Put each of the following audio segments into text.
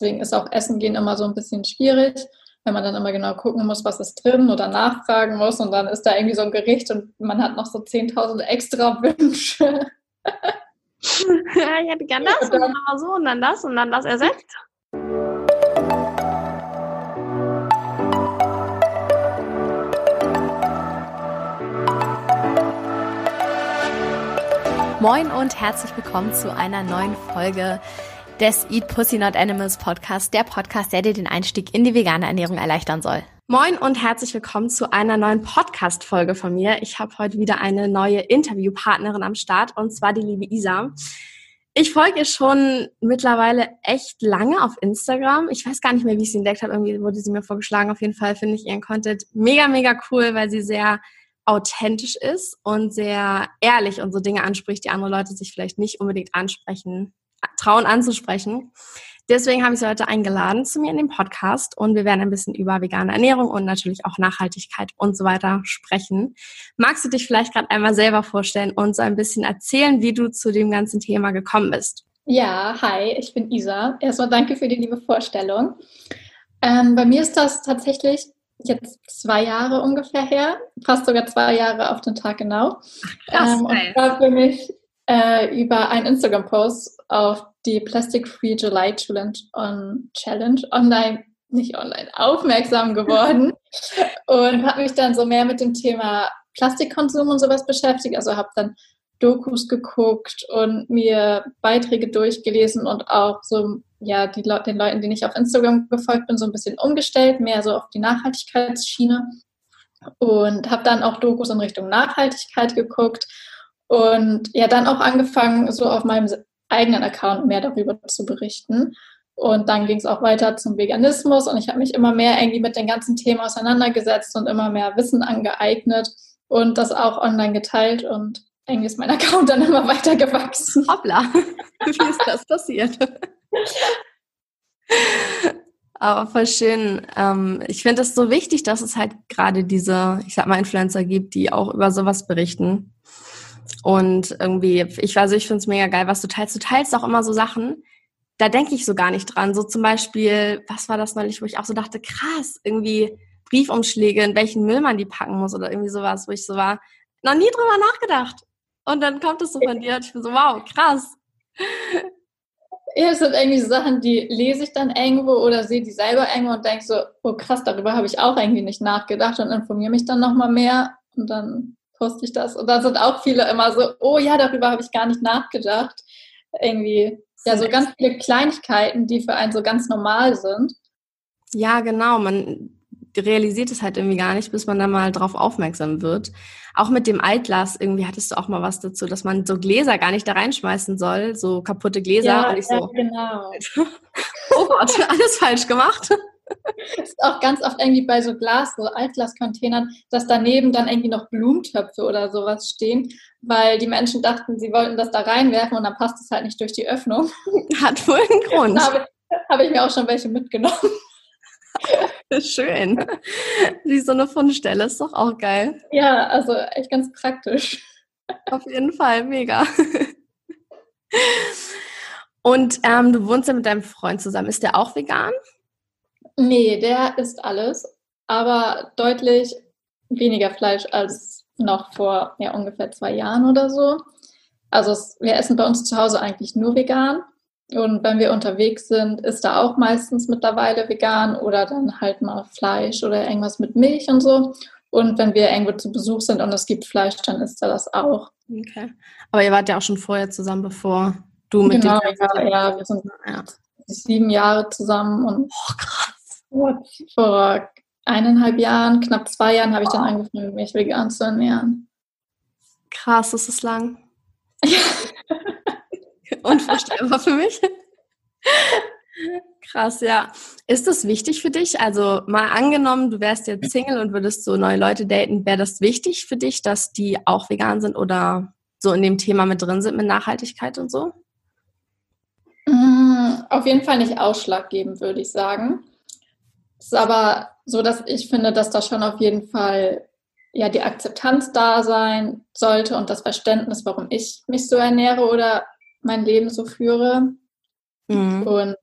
deswegen ist auch Essen gehen immer so ein bisschen schwierig, wenn man dann immer genau gucken muss, was ist drin oder nachfragen muss und dann ist da irgendwie so ein Gericht und man hat noch so 10.000 extra Wünsche. ja, ich hätte gern das und dann aber so und dann das und dann das ersetzt. Moin und herzlich willkommen zu einer neuen Folge des Eat Pussy Not Animals Podcast, der Podcast, der dir den Einstieg in die vegane Ernährung erleichtern soll. Moin und herzlich willkommen zu einer neuen Podcast-Folge von mir. Ich habe heute wieder eine neue Interviewpartnerin am Start und zwar die liebe Isa. Ich folge ihr schon mittlerweile echt lange auf Instagram. Ich weiß gar nicht mehr, wie ich sie entdeckt habe. Irgendwie wurde sie mir vorgeschlagen. Auf jeden Fall finde ich ihren Content mega, mega cool, weil sie sehr authentisch ist und sehr ehrlich und so Dinge anspricht, die andere Leute sich vielleicht nicht unbedingt ansprechen, trauen anzusprechen. Deswegen habe ich sie heute eingeladen zu mir in den Podcast und wir werden ein bisschen über vegane Ernährung und natürlich auch Nachhaltigkeit und so weiter sprechen. Magst du dich vielleicht gerade einmal selber vorstellen und so ein bisschen erzählen, wie du zu dem ganzen Thema gekommen bist? Ja, hi, ich bin Isa. Erstmal danke für die liebe Vorstellung. Ähm, bei mir ist das tatsächlich jetzt zwei Jahre ungefähr her, fast sogar zwei Jahre auf den Tag genau. Krass, ähm, und da bin ich äh, über einen Instagram-Post auf die Plastic Free July Challenge, on, Challenge online, nicht online, aufmerksam geworden. Und habe mich dann so mehr mit dem Thema Plastikkonsum und sowas beschäftigt. Also habe dann Dokus geguckt und mir Beiträge durchgelesen und auch so ja die Le den Leuten, denen ich auf Instagram gefolgt bin, so ein bisschen umgestellt, mehr so auf die Nachhaltigkeitsschiene. Und habe dann auch Dokus in Richtung Nachhaltigkeit geguckt und ja dann auch angefangen, so auf meinem eigenen Account mehr darüber zu berichten. Und dann ging es auch weiter zum Veganismus und ich habe mich immer mehr irgendwie mit dem ganzen Thema auseinandergesetzt und immer mehr Wissen angeeignet und das auch online geteilt und irgendwie ist mein Account dann immer weiter gewachsen. Hoppla, wie ist das passiert? Aber voll schön. Ähm, ich finde es so wichtig, dass es halt gerade diese, ich sag mal, Influencer gibt, die auch über sowas berichten. Und irgendwie, ich also ich finde es mega geil, was du teilst. Du teilst auch immer so Sachen, da denke ich so gar nicht dran. So zum Beispiel, was war das neulich, wo ich auch so dachte, krass, irgendwie Briefumschläge, in welchen Müll man die packen muss oder irgendwie sowas, wo ich so war, noch nie drüber nachgedacht. Und dann kommt es so von dir und ich bin so, wow, krass. Ja, es sind irgendwie so Sachen, die lese ich dann irgendwo oder sehe die selber irgendwo und denke so, oh krass, darüber habe ich auch irgendwie nicht nachgedacht und informiere mich dann nochmal mehr und dann poste ich das. Und da sind auch viele immer so, oh ja, darüber habe ich gar nicht nachgedacht. Irgendwie, ja, so ganz viele Kleinigkeiten, die für einen so ganz normal sind. Ja, genau. Man realisiert es halt irgendwie gar nicht, bis man da mal drauf aufmerksam wird. Auch mit dem Altglas, irgendwie hattest du auch mal was dazu, dass man so Gläser gar nicht da reinschmeißen soll, so kaputte Gläser. Ja, und ich ja, so, genau. oh Gott, alles falsch gemacht. Das ist auch ganz oft irgendwie bei so Glas, so Altglascontainern, dass daneben dann irgendwie noch Blumentöpfe oder sowas stehen, weil die Menschen dachten, sie wollten das da reinwerfen und dann passt es halt nicht durch die Öffnung. Hat wohl einen Grund. Da habe ich, hab ich mir auch schon welche mitgenommen. Schön. Wie so eine Fundstelle ist doch auch geil. Ja, also echt ganz praktisch. Auf jeden Fall, mega. Und ähm, du wohnst ja mit deinem Freund zusammen. Ist der auch vegan? Nee, der isst alles, aber deutlich weniger Fleisch als noch vor ja, ungefähr zwei Jahren oder so. Also es, wir essen bei uns zu Hause eigentlich nur vegan. Und wenn wir unterwegs sind, ist da auch meistens mittlerweile vegan oder dann halt mal Fleisch oder irgendwas mit Milch und so. Und wenn wir irgendwo zu Besuch sind und es gibt Fleisch, dann ist da das auch. Okay. Aber ihr wart ja auch schon vorher zusammen, bevor du mit genau, dem ja, ja, wir sind ja. sieben Jahre zusammen und oh, krass. Vor eineinhalb Jahren, knapp zwei Jahren habe ich dann angefangen, mich vegan zu ernähren. Krass, das ist lang. Unvorstellbar für mich. Krass, ja. Ist das wichtig für dich? Also mal angenommen, du wärst jetzt Single und würdest so neue Leute daten, wäre das wichtig für dich, dass die auch vegan sind oder so in dem Thema mit drin sind mit Nachhaltigkeit und so? Mm, auf jeden Fall nicht ausschlaggebend, würde ich sagen. Es ist aber so, dass ich finde, dass da schon auf jeden Fall ja die Akzeptanz da sein sollte und das Verständnis, warum ich mich so ernähre oder mein Leben so führe. Mhm. Und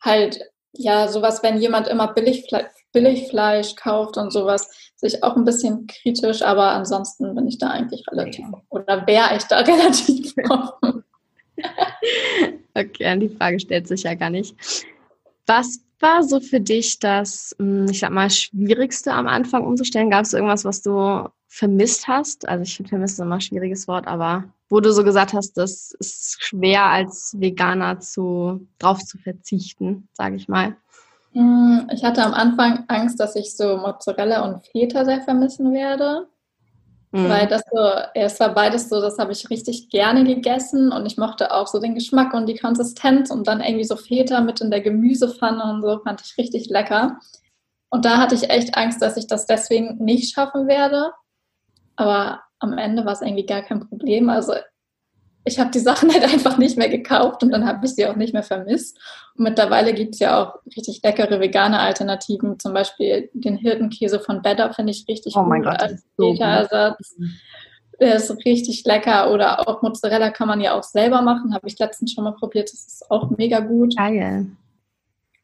halt, ja, sowas, wenn jemand immer Billigfle Billigfleisch kauft und sowas, sich auch ein bisschen kritisch, aber ansonsten bin ich da eigentlich relativ, oder wäre ich da relativ offen. okay, die Frage stellt sich ja gar nicht. Was war so für dich das, hm, ich sag mal, Schwierigste am Anfang umzustellen? Gab es irgendwas, was du vermisst hast? Also ich finde vermisst immer ein schwieriges Wort, aber wo du so gesagt hast, das ist schwer als Veganer zu drauf zu verzichten, sage ich mal. Hm, ich hatte am Anfang Angst, dass ich so Mozzarella und Feta sehr vermissen werde. Mhm. Weil das so, es war beides so, das habe ich richtig gerne gegessen und ich mochte auch so den Geschmack und die Konsistenz und dann irgendwie so Feta mit in der Gemüsepfanne und so fand ich richtig lecker. Und da hatte ich echt Angst, dass ich das deswegen nicht schaffen werde. Aber am Ende war es irgendwie gar kein Problem. Also ich habe die Sachen halt einfach nicht mehr gekauft und dann habe ich sie auch nicht mehr vermisst. Und mittlerweile gibt es ja auch richtig leckere vegane Alternativen, zum Beispiel den Hirtenkäse von Better finde ich richtig oh mein gut Gott, als Beta-Ersatz. Der ist richtig lecker oder auch Mozzarella kann man ja auch selber machen, habe ich letztens schon mal probiert, das ist auch mega gut. Geil.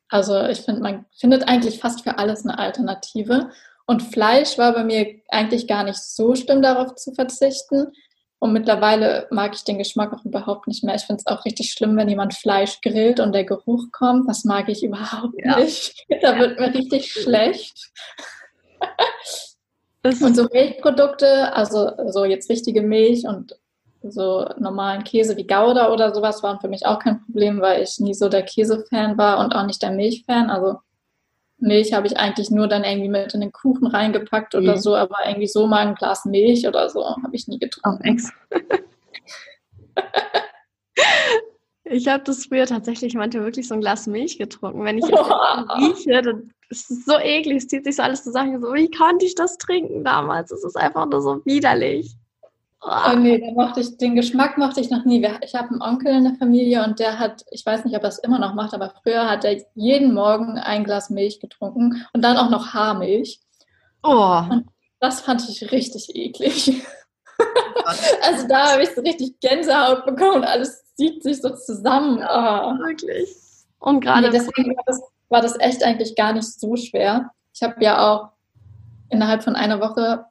Also ich finde, man findet eigentlich fast für alles eine Alternative. Und Fleisch war bei mir eigentlich gar nicht so schlimm, darauf zu verzichten. Und mittlerweile mag ich den Geschmack auch überhaupt nicht mehr. Ich finde es auch richtig schlimm, wenn jemand Fleisch grillt und der Geruch kommt. Das mag ich überhaupt ja. nicht. Da wird mir richtig schlecht. und so Milchprodukte, also so jetzt richtige Milch und so normalen Käse wie Gouda oder sowas waren für mich auch kein Problem, weil ich nie so der Käsefan war und auch nicht der Milchfan. Also Milch habe ich eigentlich nur dann irgendwie mit in den Kuchen reingepackt oder mhm. so, aber irgendwie so mal ein Glas Milch oder so habe ich nie getrunken. ich habe das früher tatsächlich manchmal wirklich so ein Glas Milch getrunken. Wenn ich es rieche, dann ist es so eklig, es zieht sich so alles zusammen. So, wie konnte ich das trinken damals? Es ist einfach nur so widerlich. Oh nee, da mochte ich, den Geschmack mochte ich noch nie. Ich habe einen Onkel in der Familie und der hat, ich weiß nicht, ob er es immer noch macht, aber früher hat er jeden Morgen ein Glas Milch getrunken und dann auch noch Haarmilch. Oh. Und das fand ich richtig eklig. also da habe ich so richtig Gänsehaut bekommen und alles zieht sich so zusammen. Oh. Wirklich. Und gerade nee, deswegen war das, war das echt eigentlich gar nicht so schwer. Ich habe ja auch innerhalb von einer Woche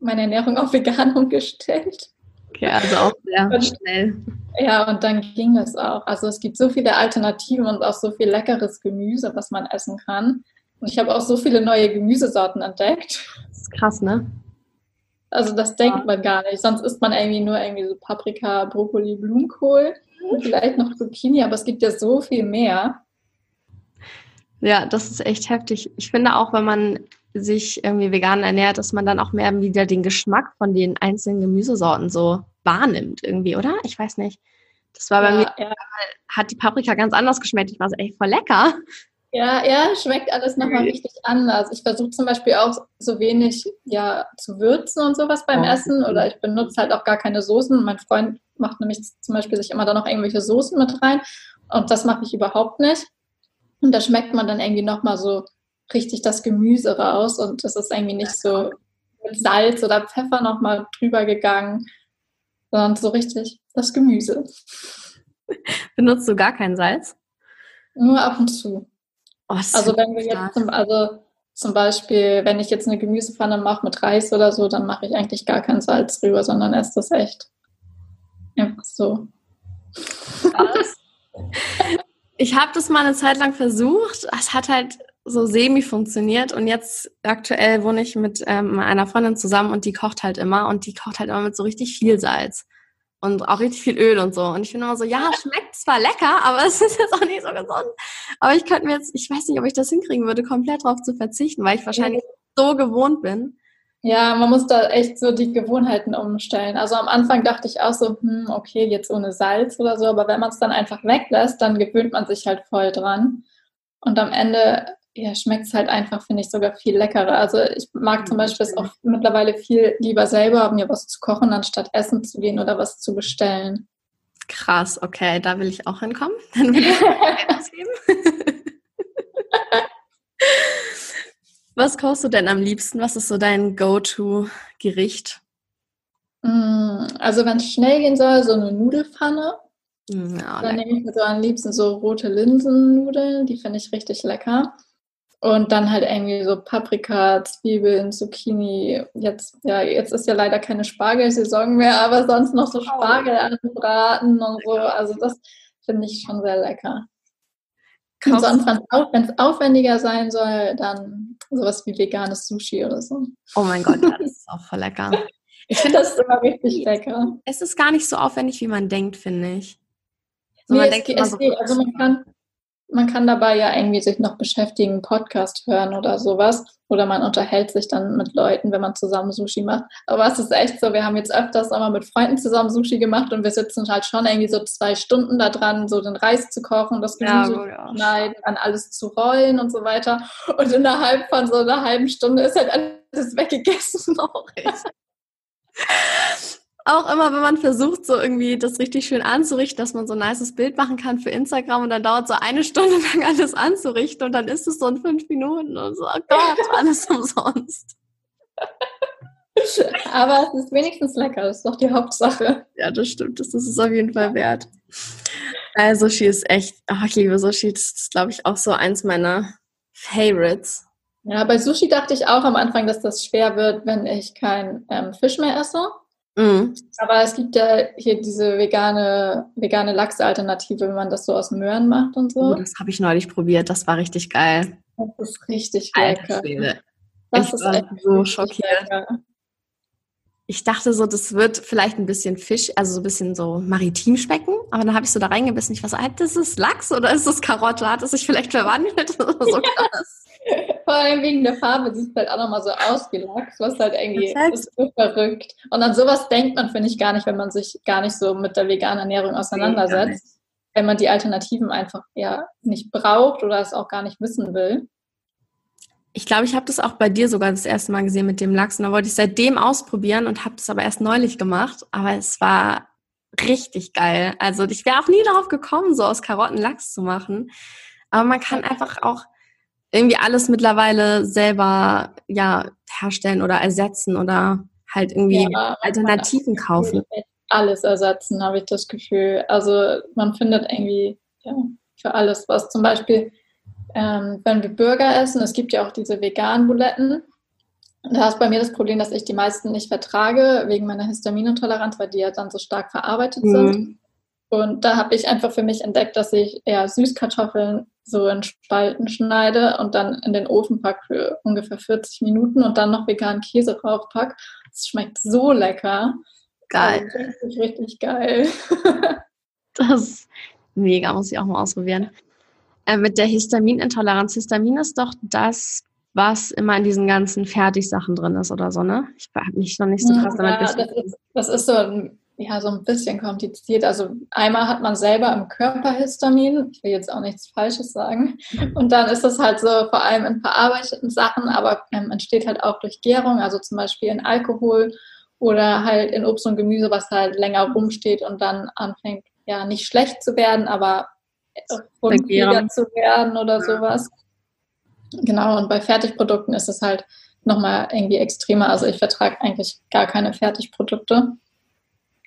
meine Ernährung auf vegan umgestellt. Okay, also auch sehr und, schnell. Ja, und dann ging es auch. Also es gibt so viele Alternativen und auch so viel leckeres Gemüse, was man essen kann. Und ich habe auch so viele neue Gemüsesorten entdeckt. Das ist krass, ne? Also das denkt ja. man gar nicht. Sonst isst man irgendwie nur irgendwie so Paprika, Brokkoli, Blumenkohl und vielleicht noch Zucchini, aber es gibt ja so viel mehr. Ja, das ist echt heftig. Ich finde auch, wenn man sich irgendwie vegan ernährt, dass man dann auch mehr wieder den Geschmack von den einzelnen Gemüsesorten so wahrnimmt irgendwie, oder? Ich weiß nicht. Das war bei ja, mir, ja. hat die Paprika ganz anders geschmeckt. Ich war so, ey, voll lecker. Ja, ja, schmeckt alles nochmal richtig anders. Ich versuche zum Beispiel auch so wenig ja, zu würzen und sowas beim oh, Essen oder ich benutze halt auch gar keine Soßen. Mein Freund macht nämlich zum Beispiel sich immer da noch irgendwelche Soßen mit rein und das mache ich überhaupt nicht. Und da schmeckt man dann irgendwie nochmal so richtig das Gemüse raus und es ist irgendwie nicht so mit Salz oder Pfeffer nochmal drüber gegangen, sondern so richtig das Gemüse. Benutzt du gar kein Salz? Nur ab und zu. Oh, also wenn wir jetzt zum, also zum Beispiel, wenn ich jetzt eine Gemüsepfanne mache mit Reis oder so, dann mache ich eigentlich gar kein Salz drüber, sondern esse das echt einfach so. Ich habe das mal eine Zeit lang versucht. Es hat halt so semi funktioniert und jetzt aktuell wohne ich mit ähm, einer Freundin zusammen und die kocht halt immer und die kocht halt immer mit so richtig viel Salz und auch richtig viel Öl und so und ich bin immer so, ja, schmeckt zwar lecker, aber es ist jetzt auch nicht so gesund. Aber ich könnte mir jetzt, ich weiß nicht, ob ich das hinkriegen würde, komplett drauf zu verzichten, weil ich wahrscheinlich so gewohnt bin. Ja, man muss da echt so die Gewohnheiten umstellen. Also am Anfang dachte ich auch so, hm, okay, jetzt ohne Salz oder so, aber wenn man es dann einfach weglässt, dann gewöhnt man sich halt voll dran. Und am Ende ja, schmeckt es halt einfach, finde ich, sogar viel leckerer. Also ich mag zum Beispiel es auch mittlerweile viel lieber selber, mir was zu kochen, anstatt essen zu gehen oder was zu bestellen. Krass, okay, da will ich auch hinkommen. Dann will ich was geben. was kochst du denn am liebsten? Was ist so dein Go-To-Gericht? Mm, also wenn es schnell gehen soll, so eine Nudelfanne. Hm, ja, dann nehme ich mir so am liebsten so rote Linsennudeln, die finde ich richtig lecker. Und dann halt irgendwie so Paprika, Zwiebeln, Zucchini. Jetzt, ja, jetzt ist ja leider keine Spargelsaison mehr, aber sonst noch so Spargel anbraten und so. Also das finde ich schon sehr lecker. Und sonst, wenn es aufwendiger sein soll, dann sowas wie veganes Sushi oder so. Oh mein Gott, das ist auch voll lecker. Ich finde das immer richtig lecker. Es ist gar nicht so aufwendig, wie man denkt, finde ich. So, nee, man denkt es, so, also man kann, man kann dabei ja irgendwie sich noch beschäftigen, Podcast hören oder sowas. Oder man unterhält sich dann mit Leuten, wenn man zusammen Sushi macht. Aber es ist echt so, wir haben jetzt öfters einmal mit Freunden zusammen Sushi gemacht und wir sitzen halt schon irgendwie so zwei Stunden da dran, so den Reis zu kochen, das Gemüse ja, zu schneiden, dann alles zu rollen und so weiter. Und innerhalb von so einer halben Stunde ist halt alles weggegessen. Auch auch immer, wenn man versucht, so irgendwie das richtig schön anzurichten, dass man so ein nices Bild machen kann für Instagram und dann dauert so eine Stunde lang alles anzurichten und dann ist es so in fünf Minuten und so, oh Gott, alles umsonst. Aber es ist wenigstens lecker, das ist doch die Hauptsache. Ja, das stimmt, das ist es auf jeden Fall wert. Also, Sushi ist echt, oh, ich liebe Sushi, das ist, glaube ich, auch so eins meiner Favorites. Ja, bei Sushi dachte ich auch am Anfang, dass das schwer wird, wenn ich kein ähm, Fisch mehr esse. Mhm. Aber es gibt ja hier diese vegane, vegane Lachsalternative, wenn man das so aus Möhren macht und so. Oh, das habe ich neulich probiert, das war richtig geil. Das ist richtig lecker. Das ich ist war so schockiert. Lecker. Ich dachte so, das wird vielleicht ein bisschen Fisch, also so ein bisschen so maritim schmecken, aber dann habe ich so da reingebissen. Ich war so, das ist Lachs oder ist das Karotte? Hat es sich vielleicht verwandelt? so krass. Vor allem wegen der Farbe sieht es halt auch nochmal so aus wie Lachs, was halt irgendwie ist so verrückt. Und an sowas denkt man, finde ich, gar nicht, wenn man sich gar nicht so mit der veganen Ernährung auseinandersetzt. Wenn man die Alternativen einfach ja nicht braucht oder es auch gar nicht wissen will. Ich glaube, ich habe das auch bei dir sogar das erste Mal gesehen mit dem Lachs. Und da wollte ich seitdem ausprobieren und habe das aber erst neulich gemacht. Aber es war richtig geil. Also ich wäre auch nie darauf gekommen, so aus Karotten Lachs zu machen. Aber man kann einfach auch irgendwie alles mittlerweile selber ja herstellen oder ersetzen oder halt irgendwie ja, Alternativen kaufen. Alles ersetzen, habe ich das Gefühl. Also man findet irgendwie ja, für alles was. Zum Beispiel, ähm, wenn wir Burger essen, es gibt ja auch diese veganen Buletten. Da ist bei mir das Problem, dass ich die meisten nicht vertrage, wegen meiner Histaminintoleranz, weil die ja dann so stark verarbeitet mhm. sind. Und da habe ich einfach für mich entdeckt, dass ich eher Süßkartoffeln so in Spalten schneide und dann in den Ofen packe für ungefähr 40 Minuten und dann noch veganen Käse draufpack. Das schmeckt so lecker. Geil. Also richtig, richtig geil. das ist mega, muss ich auch mal ausprobieren. Äh, mit der Histaminintoleranz. Histamin ist doch das, was immer in diesen ganzen Fertigsachen drin ist oder so, ne? Ich habe mich noch nicht so krass damit ja, das ist, das ist so ein ja so ein bisschen kompliziert. Also einmal hat man selber im Körper Histamin, ich will jetzt auch nichts Falsches sagen, und dann ist das halt so vor allem in verarbeiteten Sachen, aber ähm, entsteht halt auch durch Gärung, also zum Beispiel in Alkohol oder halt in Obst und Gemüse, was halt länger rumsteht und dann anfängt ja nicht schlecht zu werden, aber unfähiger zu werden oder sowas. Genau, und bei Fertigprodukten ist es halt nochmal irgendwie extremer. Also ich vertrage eigentlich gar keine Fertigprodukte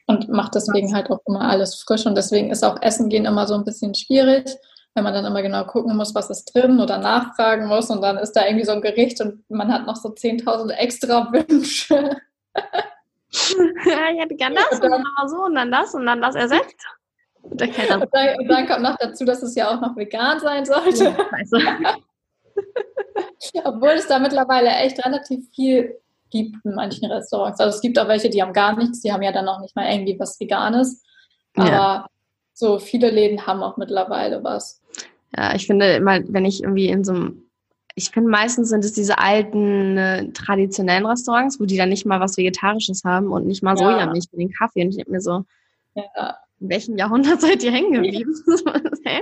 und macht deswegen halt auch immer alles frisch. Und deswegen ist auch Essen gehen immer so ein bisschen schwierig, wenn man dann immer genau gucken muss, was ist drin oder nachfragen muss. Und dann ist da irgendwie so ein Gericht und man hat noch so 10.000 extra Wünsche. ja, ich hätte gern das und dann, dann so und dann das und dann das ersetzt. Und dann, und dann, kommt noch dazu, dass es ja auch noch vegan sein sollte. Ja, Obwohl es da mittlerweile echt relativ viel gibt in manchen Restaurants. Also es gibt auch welche, die haben gar nichts, die haben ja dann auch nicht mal irgendwie was Veganes. Aber ja. so viele Läden haben auch mittlerweile was. Ja, ich finde immer, wenn ich irgendwie in so einem, ich finde meistens sind es diese alten, äh, traditionellen Restaurants, wo die dann nicht mal was Vegetarisches haben und nicht mal ja. Sojamilch für den Kaffee. Und ich denke mir so, ja. in welchem Jahrhundert seid ihr hängen geblieben? Ja,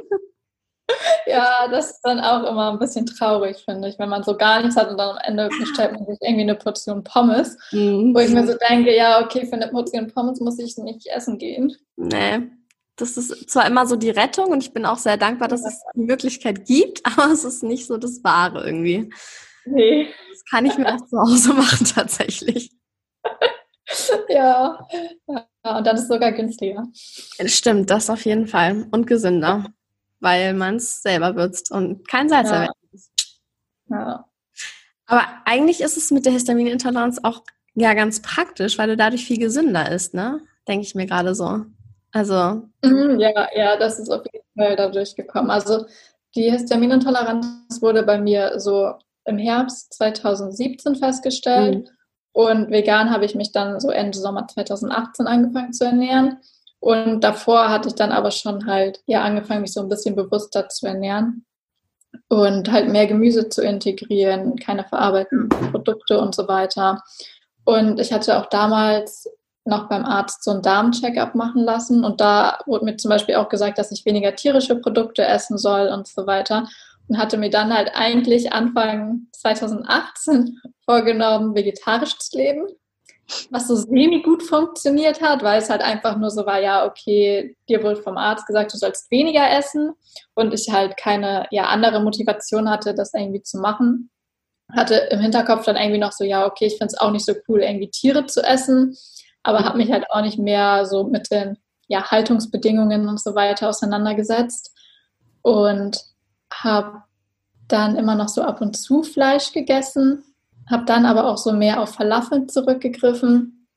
das ist dann auch immer ein bisschen traurig, finde ich, wenn man so gar nichts hat und dann am Ende bestellt man sich irgendwie eine Portion Pommes, mhm. wo ich mir so denke, ja, okay, für eine Portion Pommes muss ich nicht essen gehen. Nee. Das ist zwar immer so die Rettung und ich bin auch sehr dankbar, dass es die Möglichkeit gibt, aber es ist nicht so das Wahre irgendwie. Nee. Das kann ich mir auch zu Hause machen tatsächlich. ja. ja, und dann ist es sogar günstiger. Stimmt, das auf jeden Fall. Und gesünder, weil man es selber würzt und kein Salz ja. erwähnt Ja. Aber eigentlich ist es mit der Histaminintoleranz auch ja ganz praktisch, weil du dadurch viel gesünder isst, ne? Denke ich mir gerade so. Also. Mhm, ja, ja, das ist auf jeden Fall dadurch gekommen. Also die Histaminintoleranz wurde bei mir so im Herbst 2017 festgestellt. Mhm. Und vegan habe ich mich dann so Ende Sommer 2018 angefangen zu ernähren. Und davor hatte ich dann aber schon halt ja angefangen, mich so ein bisschen bewusster zu ernähren und halt mehr Gemüse zu integrieren, keine verarbeiteten Produkte und so weiter. Und ich hatte auch damals noch beim Arzt so einen Darm-Check-up machen lassen. Und da wurde mir zum Beispiel auch gesagt, dass ich weniger tierische Produkte essen soll und so weiter. Und hatte mir dann halt eigentlich Anfang 2018 vorgenommen, vegetarisch zu leben, was so semi gut funktioniert hat, weil es halt einfach nur so war, ja, okay, dir wurde vom Arzt gesagt, du sollst weniger essen und ich halt keine ja, andere Motivation hatte, das irgendwie zu machen. Hatte im Hinterkopf dann irgendwie noch so, ja, okay, ich finde es auch nicht so cool, irgendwie Tiere zu essen aber habe mich halt auch nicht mehr so mit den ja, Haltungsbedingungen und so weiter auseinandergesetzt und habe dann immer noch so ab und zu Fleisch gegessen, habe dann aber auch so mehr auf Falafel zurückgegriffen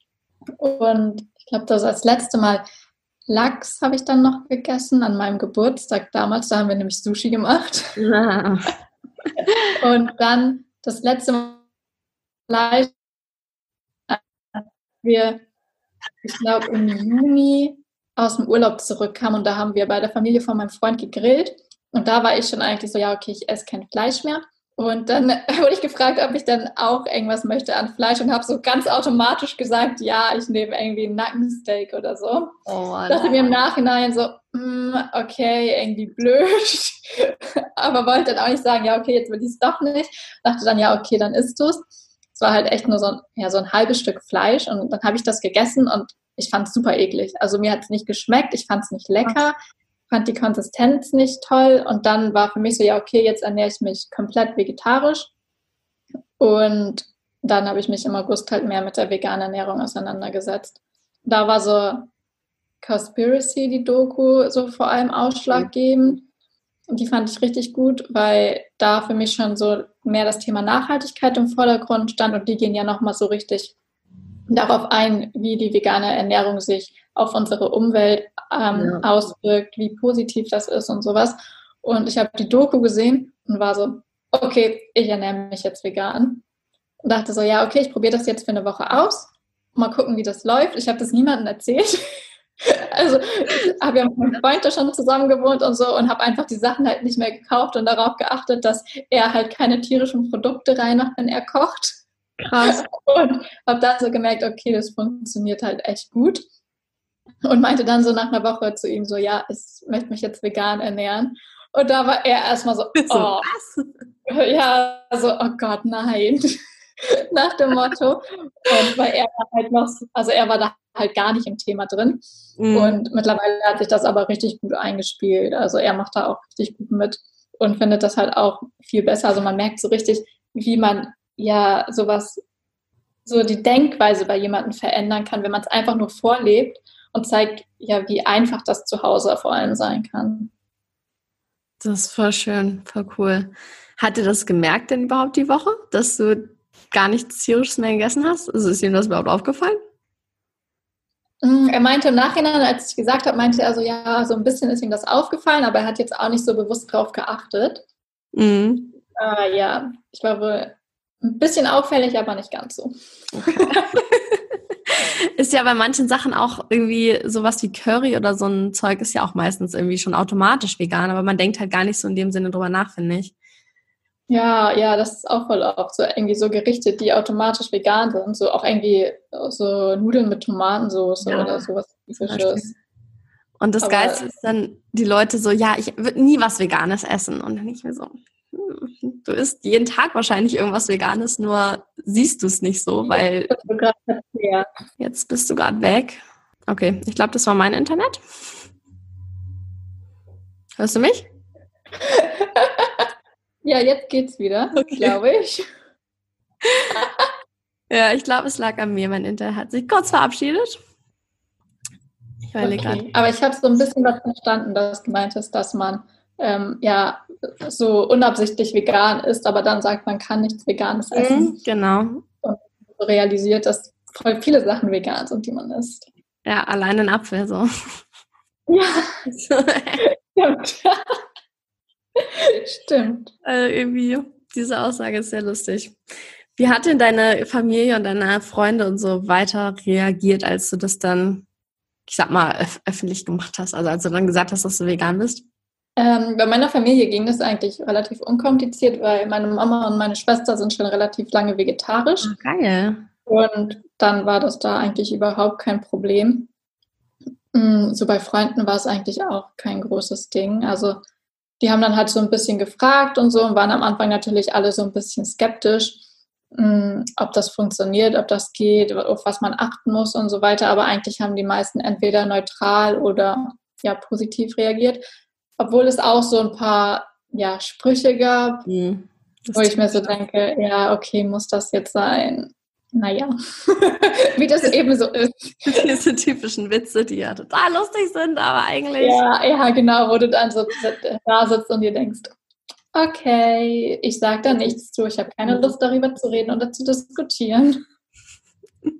und ich glaube, das als letzte Mal Lachs habe ich dann noch gegessen an meinem Geburtstag damals, da haben wir nämlich Sushi gemacht. Ja. und dann das letzte Mal Fleisch wir ich glaube, im Juni aus dem Urlaub zurückkam und da haben wir bei der Familie von meinem Freund gegrillt. Und da war ich schon eigentlich so, ja, okay, ich esse kein Fleisch mehr. Und dann wurde ich gefragt, ob ich dann auch irgendwas möchte an Fleisch und habe so ganz automatisch gesagt, ja, ich nehme irgendwie ein Nackensteak oder so. Oh, dachte mir im Nachhinein so, mm, okay, irgendwie blöd. Aber wollte dann auch nicht sagen, ja, okay, jetzt will ich es doch nicht. Dachte dann, ja, okay, dann isst du es. Es war halt echt nur so ein, ja, so ein halbes Stück Fleisch und dann habe ich das gegessen und ich fand es super eklig. Also mir hat es nicht geschmeckt, ich fand es nicht lecker, fand die Konsistenz nicht toll und dann war für mich so, ja, okay, jetzt ernähre ich mich komplett vegetarisch und dann habe ich mich im August halt mehr mit der veganen Ernährung auseinandergesetzt. Da war so Conspiracy, die Doku, so vor allem ausschlaggebend. Und die fand ich richtig gut, weil da für mich schon so mehr das Thema Nachhaltigkeit im Vordergrund stand und die gehen ja nochmal so richtig darauf ein, wie die vegane Ernährung sich auf unsere Umwelt ähm, ja. auswirkt, wie positiv das ist und sowas. Und ich habe die Doku gesehen und war so, okay, ich ernähre mich jetzt vegan. Und dachte so, ja, okay, ich probiere das jetzt für eine Woche aus. Mal gucken, wie das läuft. Ich habe das niemandem erzählt. Also ich habe ja mit meinem Freund da schon zusammen gewohnt und so und habe einfach die Sachen halt nicht mehr gekauft und darauf geachtet, dass er halt keine tierischen Produkte reinmacht, wenn er kocht. Krass. Und habe dann so gemerkt, okay, das funktioniert halt echt gut. Und meinte dann so nach einer Woche zu ihm so, ja, ich möchte mich jetzt vegan ernähren. Und da war er erstmal so, oh, was? ja, so, oh Gott, nein. nach dem Motto. Und weil er halt noch, also er war da halt gar nicht im Thema drin. Mhm. Und mittlerweile hat sich das aber richtig gut eingespielt. Also er macht da auch richtig gut mit und findet das halt auch viel besser. Also man merkt so richtig, wie man ja sowas, so die Denkweise bei jemandem verändern kann, wenn man es einfach nur vorlebt und zeigt, ja, wie einfach das zu Hause vor allem sein kann. Das ist voll schön, voll cool. Hat dir das gemerkt denn überhaupt die Woche, dass du gar nichts Tierisches mehr gegessen hast? Also ist ihm das überhaupt aufgefallen? Mm, er meinte im Nachhinein, als ich gesagt habe, meinte er so, ja, so ein bisschen ist ihm das aufgefallen, aber er hat jetzt auch nicht so bewusst drauf geachtet. Mhm. Äh, ja, ich war wohl ein bisschen auffällig, aber nicht ganz so. Okay. ist ja bei manchen Sachen auch irgendwie sowas wie Curry oder so ein Zeug ist ja auch meistens irgendwie schon automatisch vegan, aber man denkt halt gar nicht so in dem Sinne drüber nach, finde ich. Ja, ja, das ist auch voll oft so irgendwie so Gerichte, die automatisch vegan sind, so auch irgendwie so Nudeln mit Tomatensauce ja, oder sowas typisches. Und das Geilste ist dann, die Leute so, ja, ich würde nie was Veganes essen. Und dann ich mir so, du isst jeden Tag wahrscheinlich irgendwas Veganes, nur siehst du es nicht so, weil jetzt bist du gerade weg. Okay, ich glaube, das war mein Internet. Hörst du mich? Ja, jetzt geht's wieder, okay. glaube ich. Ja, ich glaube, es lag an mir. Mein Internet hat sich kurz verabschiedet. Ich okay. Aber ich habe so ein bisschen was verstanden, dass du meintest, dass man ähm, ja so unabsichtlich vegan ist, aber dann sagt, man kann nichts Veganes mhm, essen. Mhm, genau. Und realisiert, dass voll viele Sachen vegan sind, die man isst. Ja, allein ein Apfel so. Ja. Stimmt. Stimmt. Also irgendwie, diese Aussage ist sehr lustig. Wie hat denn deine Familie und deine Freunde und so weiter reagiert, als du das dann, ich sag mal, öf öffentlich gemacht hast? Also als du dann gesagt hast, dass du vegan bist? Ähm, bei meiner Familie ging das eigentlich relativ unkompliziert, weil meine Mama und meine Schwester sind schon relativ lange vegetarisch. Oh, geil. Und dann war das da eigentlich überhaupt kein Problem. Mm, so bei Freunden war es eigentlich auch kein großes Ding. Also die haben dann halt so ein bisschen gefragt und so und waren am Anfang natürlich alle so ein bisschen skeptisch, mm, ob das funktioniert, ob das geht, auf was man achten muss und so weiter. Aber eigentlich haben die meisten entweder neutral oder ja positiv reagiert, obwohl es auch so ein paar ja Sprüche gab, mhm, wo ich mir so denke, ja okay, muss das jetzt sein? naja, wie das eben so ist. Diese typischen Witze, die ja total lustig sind, aber eigentlich. Ja, ja, genau, wo du dann so da sitzt und dir denkst, okay, ich sage da nichts zu, ich habe keine Lust darüber zu reden oder zu diskutieren.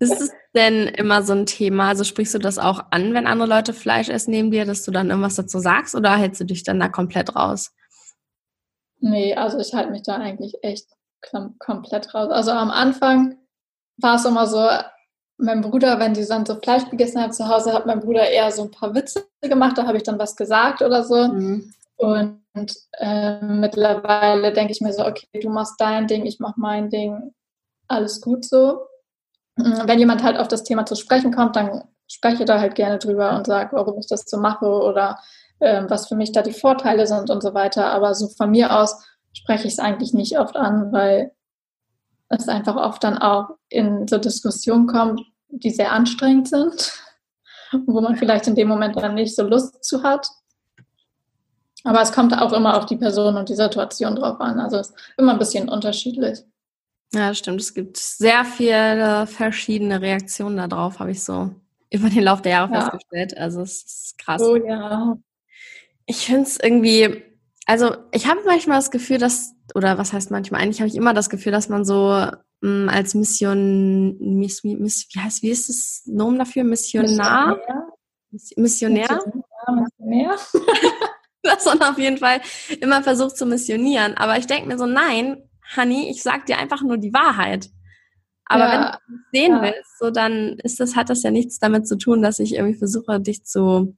Ist es denn immer so ein Thema? Also sprichst du das auch an, wenn andere Leute Fleisch essen neben dir, dass du dann irgendwas dazu sagst oder hältst du dich dann da komplett raus? Nee, also ich halte mich da eigentlich echt komplett raus. Also am Anfang war es immer so, mein Bruder, wenn die dann so Fleisch gegessen hat zu Hause, hat mein Bruder eher so ein paar Witze gemacht, da habe ich dann was gesagt oder so. Mhm. Und äh, mittlerweile denke ich mir so, okay, du machst dein Ding, ich mache mein Ding, alles gut so. Mm, wenn jemand halt auf das Thema zu sprechen kommt, dann spreche ich da halt gerne drüber und sage, warum ich das so mache oder äh, was für mich da die Vorteile sind und so weiter. Aber so von mir aus spreche ich es eigentlich nicht oft an, weil es einfach oft dann auch in so Diskussionen kommt, die sehr anstrengend sind, wo man vielleicht in dem Moment dann nicht so Lust zu hat. Aber es kommt auch immer auf die Person und die Situation drauf an. Also es ist immer ein bisschen unterschiedlich. Ja, stimmt. Es gibt sehr viele verschiedene Reaktionen darauf, habe ich so über den Lauf der Jahre ja. festgestellt. Also es ist krass. Oh ja. Ich finde es irgendwie also ich habe manchmal das Gefühl, dass, oder was heißt manchmal, eigentlich habe ich immer das Gefühl, dass man so mh, mm, als Mission, miss, miss, wie heißt, wie ist das Nomen dafür? Missionar? Missionär? Missionär? Missionär. dass man auf jeden Fall immer versucht zu missionieren. Aber ich denke mir so, nein, Honey, ich sag dir einfach nur die Wahrheit. Aber ja, wenn du sehen ja. willst, so dann ist das, hat das ja nichts damit zu tun, dass ich irgendwie versuche, dich zu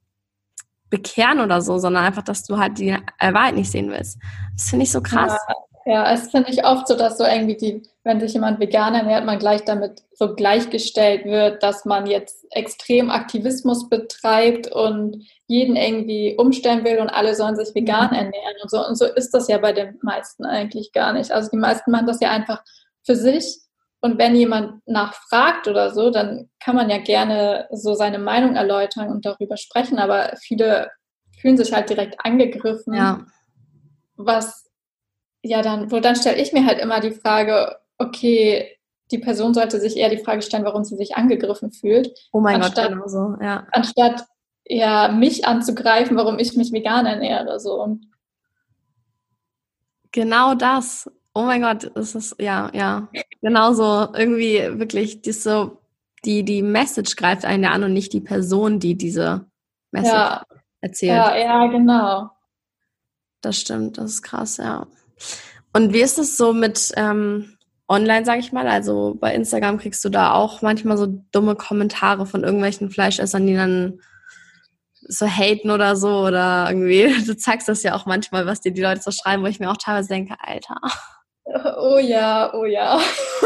bekehren oder so, sondern einfach, dass du halt die Wahrheit nicht sehen willst. Das finde ich so krass. Ja, ja es finde ich oft so, dass so irgendwie die, wenn sich jemand vegan ernährt, man gleich damit so gleichgestellt wird, dass man jetzt extrem Aktivismus betreibt und jeden irgendwie umstellen will und alle sollen sich vegan mhm. ernähren und so. Und so ist das ja bei den meisten eigentlich gar nicht. Also die meisten machen das ja einfach für sich und wenn jemand nachfragt oder so, dann kann man ja gerne so seine Meinung erläutern und darüber sprechen, aber viele fühlen sich halt direkt angegriffen. Ja. Was, ja, dann, wo dann stelle ich mir halt immer die Frage, okay, die Person sollte sich eher die Frage stellen, warum sie sich angegriffen fühlt. Oh mein anstatt, Gott, genau so, ja. Anstatt ja, mich anzugreifen, warum ich mich vegan ernähre. So. Genau das. Oh mein Gott, ist das, ja, ja. Genau so, irgendwie wirklich, die, so, die, die Message greift einen an und nicht die Person, die diese Message ja. erzählt. Ja, ja, genau. Das stimmt, das ist krass, ja. Und wie ist es so mit ähm, online, sag ich mal? Also bei Instagram kriegst du da auch manchmal so dumme Kommentare von irgendwelchen Fleischessern, die dann so haten oder so oder irgendwie, du zeigst das ja auch manchmal, was dir die Leute so schreiben, wo ich mir auch teilweise denke, Alter. Oh ja, oh ja.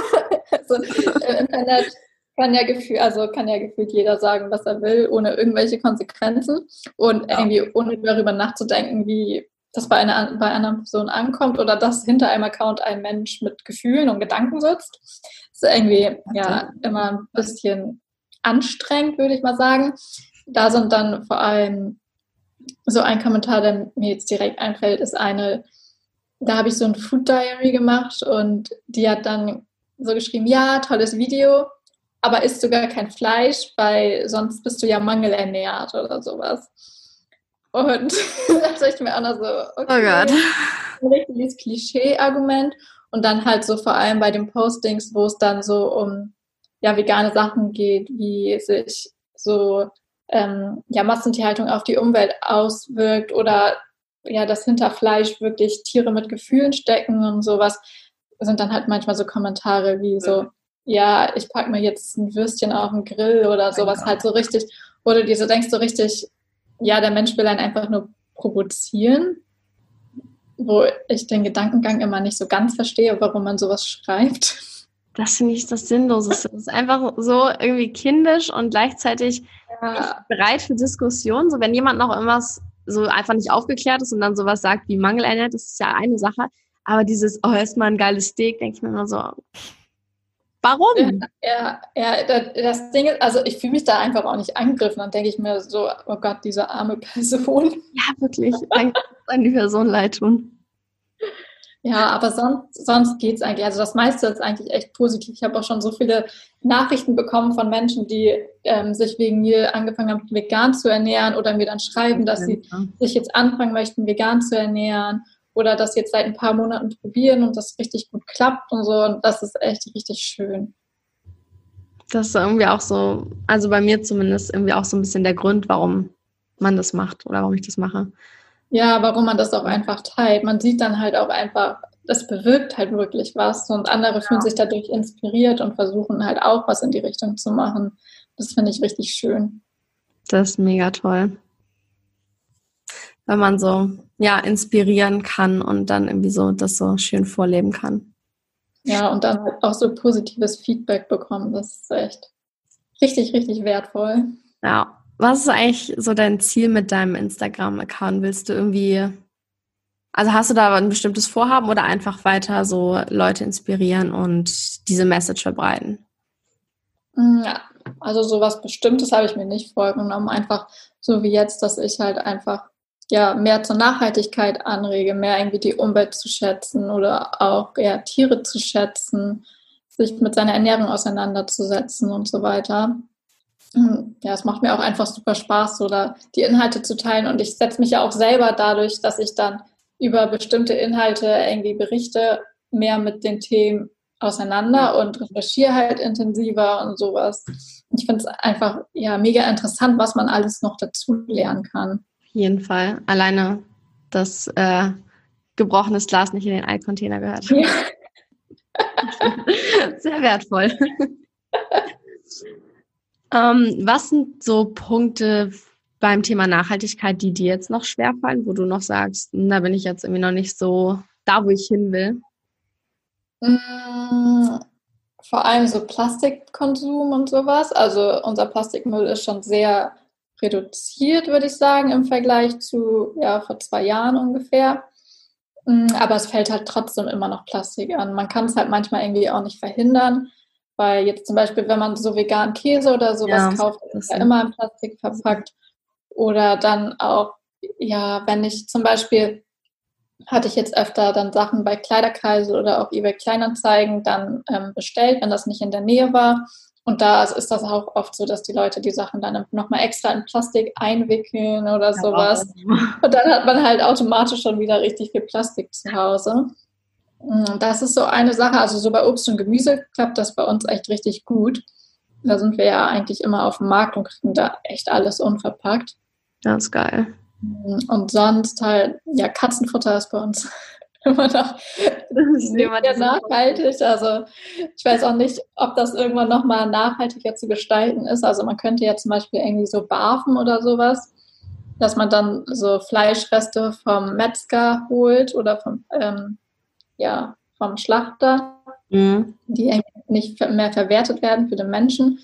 also, Im Internet kann ja gefühlt, also kann ja gefühlt jeder sagen, was er will, ohne irgendwelche Konsequenzen und irgendwie ohne darüber nachzudenken, wie das bei einer bei einer Person ankommt oder dass hinter einem Account ein Mensch mit Gefühlen und Gedanken sitzt. Das ist irgendwie ja immer ein bisschen anstrengend, würde ich mal sagen. Da sind dann vor allem so ein Kommentar, der mir jetzt direkt einfällt, ist eine, da habe ich so ein Food Diary gemacht und die hat dann so geschrieben, ja, tolles Video, aber isst sogar kein Fleisch, weil sonst bist du ja mangelernährt oder sowas. Und da dachte ich mir auch noch so, okay, oh Gott. ein richtiges Klischee-Argument. Und dann halt so vor allem bei den Postings, wo es dann so um ja, vegane Sachen geht, wie sich so ähm, ja, Massentierhaltung auf die Umwelt auswirkt oder ja, dass hinter Fleisch wirklich Tiere mit Gefühlen stecken und sowas, sind dann halt manchmal so Kommentare wie so, ja, ich packe mir jetzt ein Würstchen auf den Grill oder sowas halt so richtig, oder du dir so denkst so richtig, ja, der Mensch will einen einfach nur provozieren, wo ich den Gedankengang immer nicht so ganz verstehe, warum man sowas schreibt. Das finde ich das Sinnloseste. Das ist einfach so irgendwie kindisch und gleichzeitig ja. bereit für Diskussionen. So, wenn jemand noch irgendwas so einfach nicht aufgeklärt ist und dann sowas sagt wie Mangelernährt, das ist ja eine Sache. Aber dieses, oh, erstmal ein geiles Steak, denke ich mir immer so, warum? Ja, ja, das Ding ist, also ich fühle mich da einfach auch nicht angegriffen. Dann denke ich mir so, oh Gott, diese arme Person. Ja, wirklich. Kann die Person leid tun. Ja, aber sonst, sonst geht es eigentlich. Also das meiste ist eigentlich echt positiv. Ich habe auch schon so viele Nachrichten bekommen von Menschen, die ähm, sich wegen mir angefangen haben, vegan zu ernähren oder mir dann schreiben, dass sie sich jetzt anfangen möchten, vegan zu ernähren oder das jetzt seit ein paar Monaten probieren und das richtig gut klappt und so. Und das ist echt richtig schön. Das ist irgendwie auch so, also bei mir zumindest irgendwie auch so ein bisschen der Grund, warum man das macht oder warum ich das mache. Ja, warum man das auch einfach teilt. Man sieht dann halt auch einfach, das bewirkt halt wirklich was und andere fühlen sich dadurch inspiriert und versuchen halt auch was in die Richtung zu machen. Das finde ich richtig schön. Das ist mega toll. Wenn man so, ja, inspirieren kann und dann irgendwie so das so schön vorleben kann. Ja, und dann halt auch so positives Feedback bekommen. Das ist echt richtig, richtig wertvoll. Ja, was ist eigentlich so dein Ziel mit deinem Instagram-Account? Willst du irgendwie, also hast du da ein bestimmtes Vorhaben oder einfach weiter so Leute inspirieren und diese Message verbreiten? Mm, ja, also sowas Bestimmtes habe ich mir nicht vorgenommen. Einfach so wie jetzt, dass ich halt einfach ja mehr zur Nachhaltigkeit anrege, mehr irgendwie die Umwelt zu schätzen oder auch ja, Tiere zu schätzen, sich mit seiner Ernährung auseinanderzusetzen und so weiter. Hm, ja, es macht mir auch einfach super Spaß, so da die Inhalte zu teilen. Und ich setze mich ja auch selber dadurch, dass ich dann über bestimmte Inhalte irgendwie berichte, mehr mit den Themen auseinander und recherchiere halt intensiver und sowas. Und ich finde es einfach ja mega interessant, was man alles noch dazu lernen kann. Jeden Fall. Alleine dass äh, gebrochenes Glas nicht in den Altcontainer gehört. Ja. Sehr wertvoll. Ähm, was sind so Punkte beim Thema Nachhaltigkeit, die dir jetzt noch schwerfallen, wo du noch sagst, hm, da bin ich jetzt irgendwie noch nicht so da, wo ich hin will? Mm, vor allem so Plastikkonsum und sowas. Also unser Plastikmüll ist schon sehr reduziert, würde ich sagen, im Vergleich zu ja, vor zwei Jahren ungefähr. Mm, aber es fällt halt trotzdem immer noch Plastik an. Man kann es halt manchmal irgendwie auch nicht verhindern. Weil jetzt zum Beispiel, wenn man so veganen Käse oder sowas ja, kauft, ist ja immer in Plastik verpackt. Oder dann auch, ja, wenn ich zum Beispiel, hatte ich jetzt öfter dann Sachen bei Kleiderkreisel oder auch eBay Kleinanzeigen dann ähm, bestellt, wenn das nicht in der Nähe war. Und da ist das auch oft so, dass die Leute die Sachen dann nochmal extra in Plastik einwickeln oder ja, sowas. Und dann hat man halt automatisch schon wieder richtig viel Plastik zu Hause. Mm, das ist so eine Sache. Also so bei Obst und Gemüse klappt das bei uns echt richtig gut. Da sind wir ja eigentlich immer auf dem Markt und kriegen da echt alles unverpackt. Ganz geil. Mm, und sonst halt, ja, Katzenfutter ist bei uns immer noch sehr nachhaltig. Also ich weiß auch nicht, ob das irgendwann nochmal nachhaltiger zu gestalten ist. Also man könnte ja zum Beispiel irgendwie so barfen oder sowas, dass man dann so Fleischreste vom Metzger holt oder vom ähm, ja, vom Schlachter, mhm. die nicht mehr verwertet werden für den Menschen.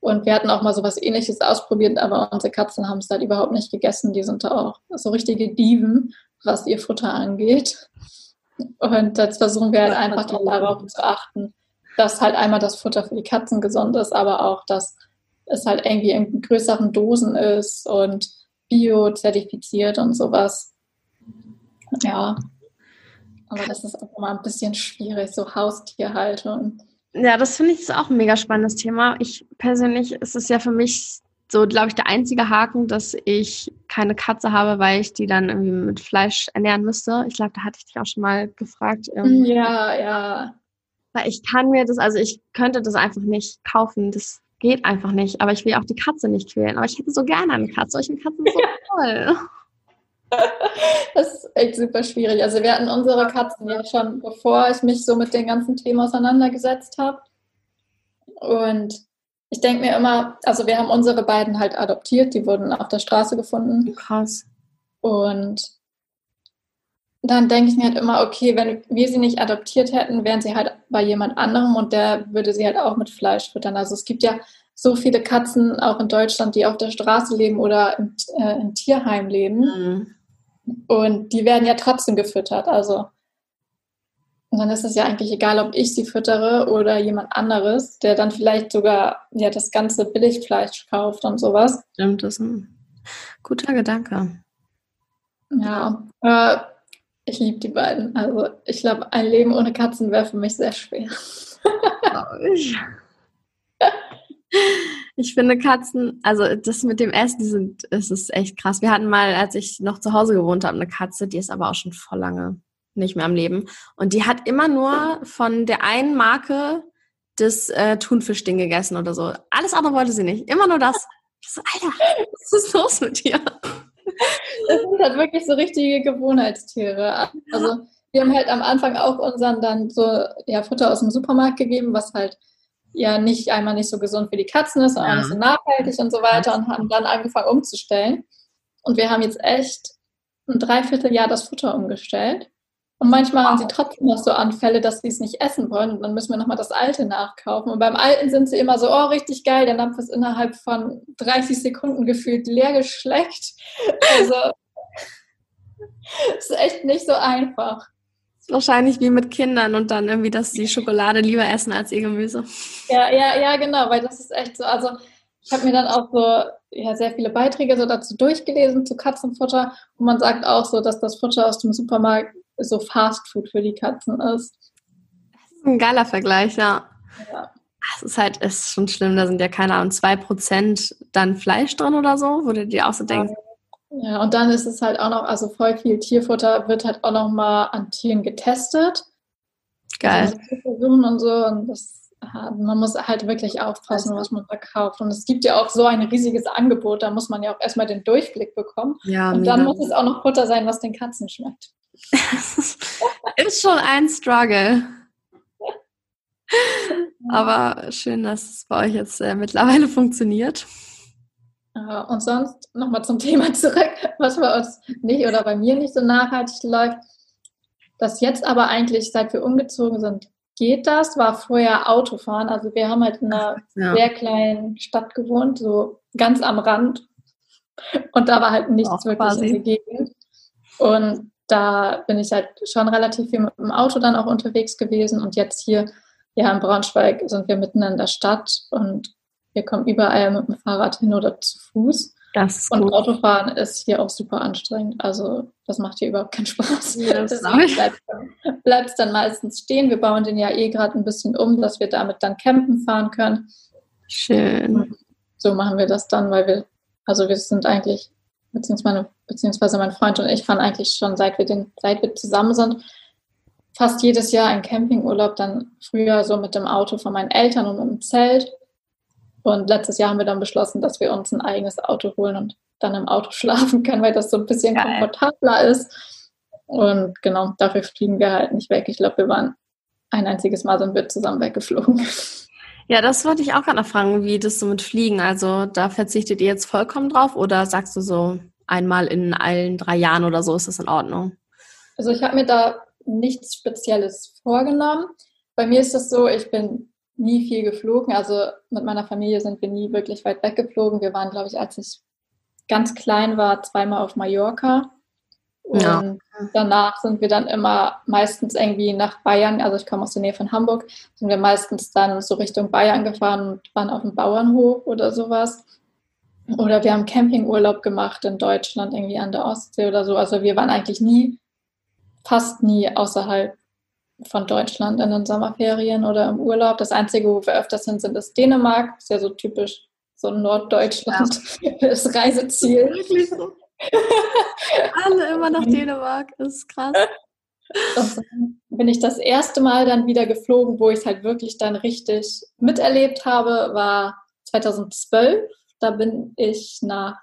Und wir hatten auch mal so was ähnliches ausprobiert, aber unsere Katzen haben es halt überhaupt nicht gegessen. Die sind da auch so richtige Diven, was ihr Futter angeht. Und jetzt versuchen wir halt einfach darauf zu achten, dass halt einmal das Futter für die Katzen gesund ist, aber auch, dass es halt irgendwie in größeren Dosen ist und bio-zertifiziert und sowas. Ja, aber das ist auch immer ein bisschen schwierig, so Haustierhaltung. Ja, das finde ich ist auch ein mega spannendes Thema. Ich persönlich ist es ja für mich so, glaube ich, der einzige Haken, dass ich keine Katze habe, weil ich die dann irgendwie mit Fleisch ernähren müsste. Ich glaube, da hatte ich dich auch schon mal gefragt. Ähm, ja, ja. Weil ich kann mir das, also ich könnte das einfach nicht kaufen. Das geht einfach nicht. Aber ich will auch die Katze nicht quälen. Aber ich hätte so gerne eine Katze. Ich finde Katzen so toll. Das ist echt super schwierig. Also wir hatten unsere Katzen ja schon, bevor ich mich so mit den ganzen Themen auseinandergesetzt habe. Und ich denke mir immer, also wir haben unsere beiden halt adoptiert, die wurden auf der Straße gefunden. Krass. Und dann denke ich mir halt immer, okay, wenn wir sie nicht adoptiert hätten, wären sie halt bei jemand anderem und der würde sie halt auch mit Fleisch füttern. Also es gibt ja so viele Katzen auch in Deutschland, die auf der Straße leben oder im, äh, im Tierheim leben. Mhm. Und die werden ja trotzdem gefüttert. Also und dann ist es ja eigentlich egal, ob ich sie füttere oder jemand anderes, der dann vielleicht sogar ja das ganze Billigfleisch kauft und sowas. Stimmt, das ist ein guter Gedanke. Ja, äh, ich liebe die beiden. Also ich glaube, ein Leben ohne Katzen wäre für mich sehr schwer. ich. ich finde Katzen, also das mit dem Essen, die sind, es ist echt krass. Wir hatten mal, als ich noch zu Hause gewohnt habe, eine Katze, die ist aber auch schon voll lange nicht mehr am Leben. Und die hat immer nur von der einen Marke das äh, Thunfischding gegessen oder so. Alles andere wollte sie nicht. Immer nur das. So, Alter, was ist los mit dir? Das sind halt wirklich so richtige Gewohnheitstiere. Also wir haben halt am Anfang auch unseren dann so ja, Futter aus dem Supermarkt gegeben, was halt ja nicht einmal nicht so gesund für die Katzen ist, sondern ja. nicht so nachhaltig und so weiter und haben dann angefangen umzustellen. Und wir haben jetzt echt ein Dreivierteljahr das Futter umgestellt. Und manchmal haben sie trotzdem noch so Anfälle, dass sie es nicht essen wollen und dann müssen wir nochmal das alte nachkaufen. Und beim alten sind sie immer so, oh, richtig geil, der Napf ist innerhalb von 30 Sekunden gefühlt leer geschleckt. Also, es ist echt nicht so einfach. Wahrscheinlich wie mit Kindern und dann irgendwie, dass sie Schokolade lieber essen als ihr Gemüse. Ja, ja, ja, genau, weil das ist echt so. Also, ich habe mir dann auch so ja, sehr viele Beiträge so dazu durchgelesen zu Katzenfutter und man sagt auch so, dass das Futter aus dem Supermarkt so Fast Food für die Katzen ist. Das ist ein geiler Vergleich, ja. ja. Es ist halt, ist schon schlimm, da sind ja keine Ahnung, zwei Prozent dann Fleisch drin oder so, wo du dir auch so denkst. Ja, und dann ist es halt auch noch, also voll viel Tierfutter wird halt auch noch mal an Tieren getestet. Geil. Also Versuchen und so und das, man muss halt wirklich aufpassen, was man verkauft. Und es gibt ja auch so ein riesiges Angebot, da muss man ja auch erstmal den Durchblick bekommen. Ja, und dann muss es auch noch Futter sein, was den Katzen schmeckt. ist schon ein Struggle. Aber schön, dass es bei euch jetzt äh, mittlerweile funktioniert. Und sonst nochmal zum Thema zurück, was bei uns nicht oder bei mir nicht so nachhaltig läuft. Das jetzt aber eigentlich, seit wir umgezogen sind, geht das, war vorher Autofahren. Also wir haben halt in einer ja. sehr kleinen Stadt gewohnt, so ganz am Rand. Und da war halt nichts Auch wirklich quasi. in der Gegend. Und da bin ich halt schon relativ viel mit dem Auto dann auch unterwegs gewesen. Und jetzt hier, ja, in Braunschweig sind wir mitten in der Stadt und wir kommen überall mit dem Fahrrad hin oder zu Fuß. Das ist und gut. Autofahren ist hier auch super anstrengend. Also das macht hier überhaupt keinen Spaß. Ja, bleibt es dann meistens stehen. Wir bauen den ja eh gerade ein bisschen um, dass wir damit dann campen fahren können. Schön. Und so machen wir das dann, weil wir, also wir sind eigentlich beziehungsweise, beziehungsweise mein Freund und ich fahren eigentlich schon seit wir, den, seit wir zusammen sind, fast jedes Jahr einen Campingurlaub, dann früher so mit dem Auto von meinen Eltern und mit dem Zelt. Und letztes Jahr haben wir dann beschlossen, dass wir uns ein eigenes Auto holen und dann im Auto schlafen können, weil das so ein bisschen Geil. komfortabler ist. Und genau, dafür fliegen wir halt nicht weg. Ich glaube, wir waren ein einziges Mal sind wir zusammen weggeflogen. Ja, das wollte ich auch gerade noch fragen, wie das so mit Fliegen. Also da verzichtet ihr jetzt vollkommen drauf oder sagst du so einmal in allen drei Jahren oder so ist das in Ordnung? Also ich habe mir da nichts Spezielles vorgenommen. Bei mir ist das so, ich bin nie viel geflogen. Also mit meiner Familie sind wir nie wirklich weit weggeflogen. Wir waren, glaube ich, als ich ganz klein war, zweimal auf Mallorca. Und ja. danach sind wir dann immer meistens irgendwie nach Bayern, also ich komme aus der Nähe von Hamburg, sind wir meistens dann so Richtung Bayern gefahren und waren auf dem Bauernhof oder sowas. Oder wir haben Campingurlaub gemacht in Deutschland, irgendwie an der Ostsee oder so. Also wir waren eigentlich nie, fast nie außerhalb von Deutschland in den Sommerferien oder im Urlaub. Das Einzige, wo wir öfters sind, sind ist Dänemark. Ist ja so typisch so Norddeutschland ja. das Reiseziel. Wirklich so. Alle immer nach Dänemark, das ist krass. Und dann bin ich das erste Mal dann wieder geflogen, wo ich es halt wirklich dann richtig miterlebt habe, war 2012. Da bin ich nach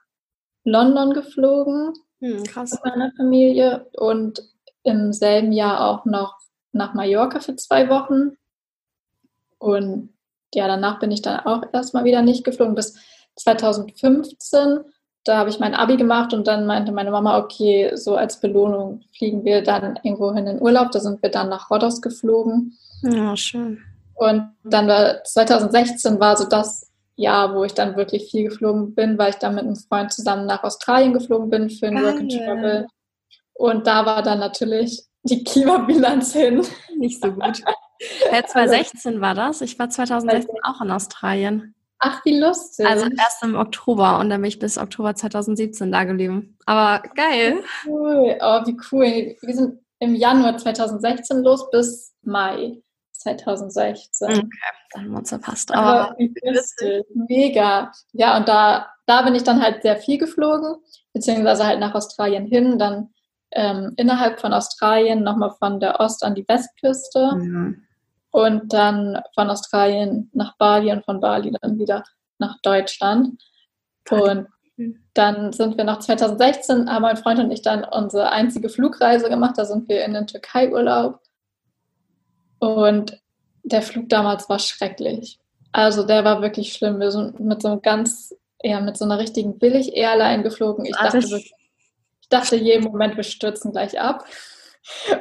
London geflogen hm, krass. mit meiner Familie und im selben Jahr auch noch nach Mallorca für zwei Wochen. Und ja, danach bin ich dann auch erstmal wieder nicht geflogen. Bis 2015, da habe ich mein Abi gemacht und dann meinte meine Mama, okay, so als Belohnung fliegen wir dann irgendwo hin in Urlaub. Da sind wir dann nach Rhodos geflogen. Ja, schön. Und dann war 2016 war so das Jahr, wo ich dann wirklich viel geflogen bin, weil ich dann mit einem Freund zusammen nach Australien geflogen bin für ein Work and Travel. Und da war dann natürlich die Klimabilanz hin. Nicht so gut. Ja, 2016 war das. Ich war 2016 auch in Australien. Ach, wie lustig. Also erst im Oktober und dann bin ich bis Oktober 2017 da geblieben. Aber geil. Cool. Oh, wie cool. Wir sind im Januar 2016 los bis Mai 2016. Okay, dann haben wir uns verpasst. Aber, Aber wie lustig. Mega. Ja, und da, da bin ich dann halt sehr viel geflogen, beziehungsweise halt nach Australien hin, dann ähm, innerhalb von Australien nochmal von der Ost- an die Westküste mhm. Und dann von Australien nach Bali und von Bali dann wieder nach Deutschland. Und dann sind wir nach 2016, haben mein Freund und ich dann unsere einzige Flugreise gemacht. Da sind wir in den Türkei-Urlaub. Und der Flug damals war schrecklich. Also der war wirklich schlimm. Wir sind mit so einem ganz, ja, mit so einer richtigen Billig-Airline geflogen. Ich dachte wirklich, ich dachte jeden Moment, wir stürzen gleich ab.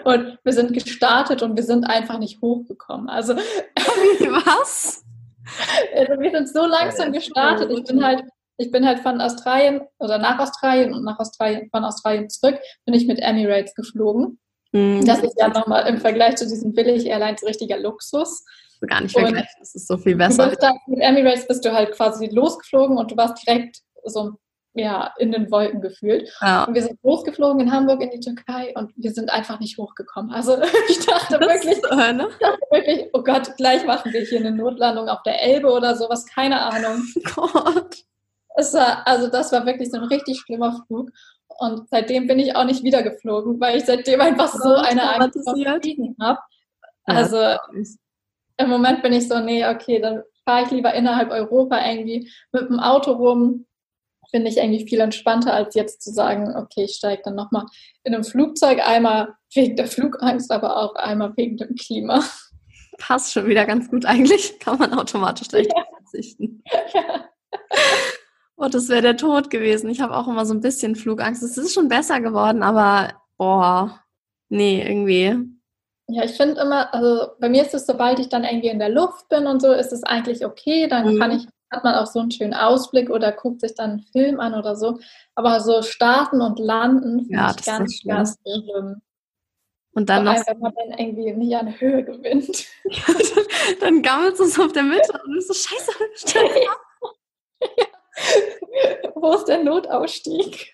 Und wir sind gestartet und wir sind einfach nicht hochgekommen. Also was? Also wir sind so langsam gestartet. Ich bin halt, ich bin halt von Australien oder nach Australien und nach Australien, von Australien zurück, bin ich mit Emirates geflogen. Mhm. Das ist ja nochmal im Vergleich zu diesen Billig-Airlines richtiger Luxus. Gar nicht vergleichen, das ist so viel besser. mit Emirates bist du halt quasi losgeflogen und du warst direkt so ja, in den Wolken gefühlt. Ja. Und wir sind losgeflogen in Hamburg in die Türkei und wir sind einfach nicht hochgekommen. Also ich dachte wirklich, so, ne? ich dachte wirklich, oh Gott, gleich machen wir hier eine Notlandung auf der Elbe oder sowas, keine Ahnung. Oh Gott. War, also das war wirklich so ein richtig schlimmer Flug. Und seitdem bin ich auch nicht wieder geflogen, weil ich seitdem einfach so eine Angst vor Fliegen habe. Also ja. im Moment bin ich so, nee, okay, dann fahre ich lieber innerhalb Europa irgendwie mit dem Auto rum finde ich eigentlich viel entspannter, als jetzt zu sagen, okay, ich steige dann nochmal in einem Flugzeug, einmal wegen der Flugangst, aber auch einmal wegen dem Klima. Passt schon wieder ganz gut eigentlich, kann man automatisch gleich ja. verzichten. Ja. Oh, das wäre der Tod gewesen. Ich habe auch immer so ein bisschen Flugangst. Es ist schon besser geworden, aber boah, nee, irgendwie. Ja, ich finde immer, also bei mir ist es, sobald ich dann irgendwie in der Luft bin und so, ist es eigentlich okay. Dann mhm. kann ich hat man auch so einen schönen Ausblick oder guckt sich dann einen Film an oder so. Aber so starten und landen finde ja, ich ganz, ganz schlimm. Und dann noch. Wenn man dann irgendwie nicht an Höhe gewinnt. Ja, dann, dann gammelst du es auf der Mitte und du bist so, scheiße, stell ja. Wo ist der Notausstieg?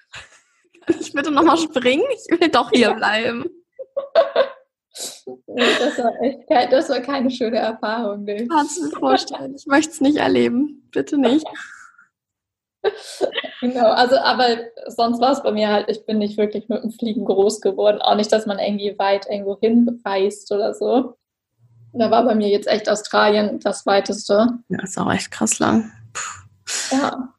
Kann ich bitte nochmal springen? Ich will doch hier bleiben. Das war echt das war keine schöne Erfahrung. Nee. Kannst du mir vorstellen. Ich möchte es nicht erleben. Bitte nicht. Genau, also aber sonst war es bei mir halt, ich bin nicht wirklich mit dem Fliegen groß geworden. Auch nicht, dass man irgendwie weit irgendwo hinreist oder so. Da war bei mir jetzt echt Australien das weiteste. Ja, ist auch echt krass lang. Puh. Ja.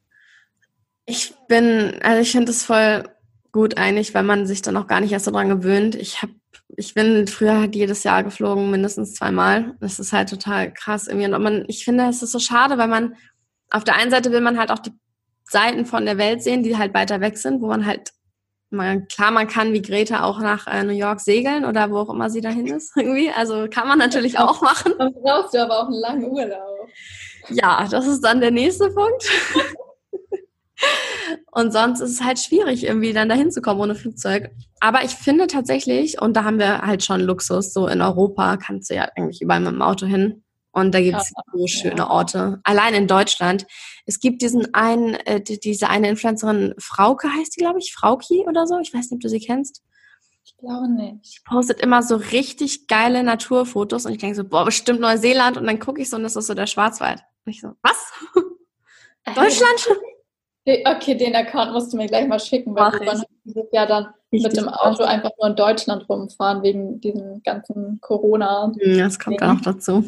Ich bin, also ich finde es voll gut eigentlich, weil man sich dann auch gar nicht erst so dran gewöhnt. Ich habe ich bin früher halt jedes Jahr geflogen, mindestens zweimal. Das ist halt total krass irgendwie. Und man, ich finde, es ist so schade, weil man auf der einen Seite will man halt auch die Seiten von der Welt sehen, die halt weiter weg sind, wo man halt, man, klar, man kann wie Greta auch nach äh, New York segeln oder wo auch immer sie dahin ist, irgendwie. Also kann man natürlich auch machen. Dann brauchst du aber auch einen langen Urlaub. Ja, das ist dann der nächste Punkt. Und sonst ist es halt schwierig, irgendwie dann dahin zu kommen ohne Flugzeug. Aber ich finde tatsächlich, und da haben wir halt schon Luxus, so in Europa kannst du ja eigentlich überall mit dem Auto hin. Und da gibt es ja, so schöne Orte. Allein in Deutschland. Es gibt diesen einen, äh, diese eine Influencerin, Frauke heißt die, glaube ich, Frauki oder so. Ich weiß nicht, ob du sie kennst. Ich glaube nicht. Die postet immer so richtig geile Naturfotos und ich denke so, boah, bestimmt Neuseeland und dann gucke ich so und das ist so der Schwarzwald. Und ich so, was? Deutschland? Okay, den Account musst du mir gleich mal schicken, weil wir wollen Jahr dann Richtig mit dem Auto einfach nur in Deutschland rumfahren, wegen diesem ganzen Corona. Hm, das kommt auch noch dazu.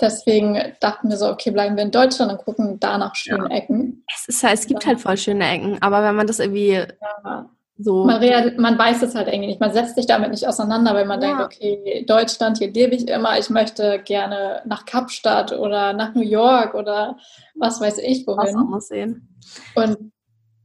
Deswegen dachten wir so, okay, bleiben wir in Deutschland und gucken da nach schönen ja. Ecken. Es, ist halt, es gibt halt voll schöne Ecken, aber wenn man das irgendwie ja. So. Man, man, weiß es halt irgendwie nicht. Man setzt sich damit nicht auseinander, weil man ja. denkt, okay, Deutschland, hier lebe ich immer, ich möchte gerne nach Kapstadt oder nach New York oder was weiß ich wohin. Was sehen. Und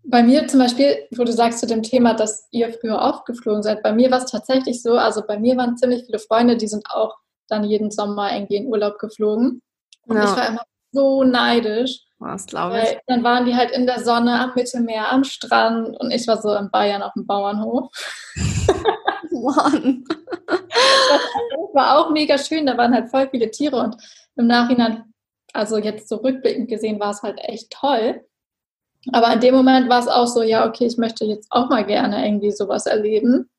bei mir zum Beispiel, wo du sagst zu dem Thema, dass ihr früher aufgeflogen seid, bei mir war es tatsächlich so, also bei mir waren ziemlich viele Freunde, die sind auch dann jeden Sommer irgendwie in Urlaub geflogen. Und ja. ich war immer so neidisch. Was, glaube ich. Dann waren die halt in der Sonne am Mittelmeer, am Strand und ich war so in Bayern auf dem Bauernhof. Mann. Das war auch mega schön, da waren halt voll viele Tiere und im Nachhinein, also jetzt so rückblickend gesehen, war es halt echt toll. Aber in dem Moment war es auch so, ja, okay, ich möchte jetzt auch mal gerne irgendwie sowas erleben.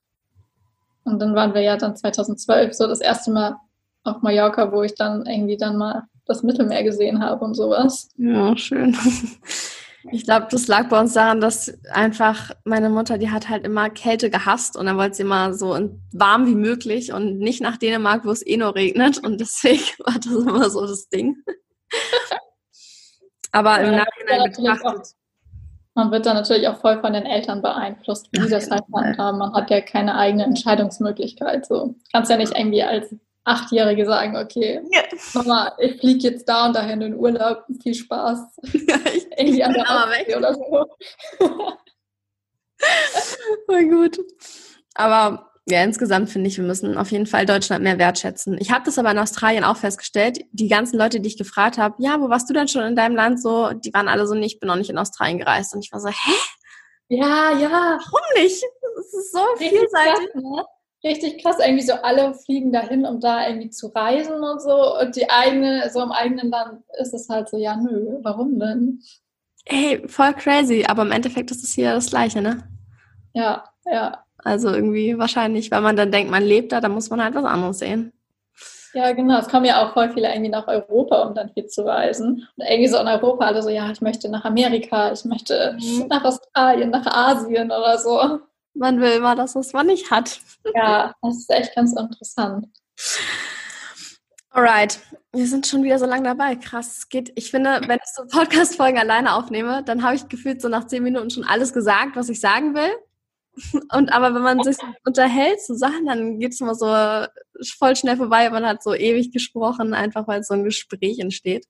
Und dann waren wir ja dann 2012 so das erste Mal auf Mallorca, wo ich dann irgendwie dann mal das Mittelmeer gesehen habe und sowas. Ja, schön. Ich glaube, das lag bei uns daran, dass einfach meine Mutter, die hat halt immer Kälte gehasst und dann wollte sie immer so warm wie möglich und nicht nach Dänemark, wo es eh nur regnet und deswegen war das immer so das Ding. Aber im ja, Nachhinein betrachtet. man wird dann natürlich auch voll von den Eltern beeinflusst, wie Ach, das halt handhaben. Man hat ja keine eigene Entscheidungsmöglichkeit. So kannst ja nicht irgendwie als Achtjährige sagen, okay, ja. Mama, ich fliege jetzt da und dahin in den Urlaub, viel Spaß. Ja, ich Irgendwie an der weg. oder so. Voll gut. Aber ja, insgesamt finde ich, wir müssen auf jeden Fall Deutschland mehr wertschätzen. Ich habe das aber in Australien auch festgestellt. Die ganzen Leute, die ich gefragt habe, ja, wo warst du denn schon in deinem Land so, die waren alle so, nee, ich bin noch nicht in Australien gereist. Und ich war so, hä? Ja, ja. Warum nicht? Das ist so vielseitig. Krass, ne? Richtig krass. Irgendwie so alle fliegen dahin, um da irgendwie zu reisen und so. Und die eigene, so im eigenen Land ist es halt so, ja, nö, warum denn? Ey, voll crazy. Aber im Endeffekt ist es hier das Gleiche, ne? Ja, ja. Also irgendwie wahrscheinlich, weil man dann denkt, man lebt da, dann muss man halt was anderes sehen. Ja, genau. Es kommen ja auch voll viele irgendwie nach Europa, um dann hier zu reisen. Und irgendwie so in Europa alle so, ja, ich möchte nach Amerika, ich möchte mhm. nach Australien, nach Asien oder so. Man will immer das, was man nicht hat. Ja, das ist echt ganz interessant. Alright, wir sind schon wieder so lange dabei. Krass, es geht. Ich finde, wenn ich so Podcast-Folgen alleine aufnehme, dann habe ich gefühlt so nach zehn Minuten schon alles gesagt, was ich sagen will. Und aber wenn man sich unterhält zu so Sachen, dann geht es immer so voll schnell vorbei. Man hat so ewig gesprochen, einfach weil so ein Gespräch entsteht.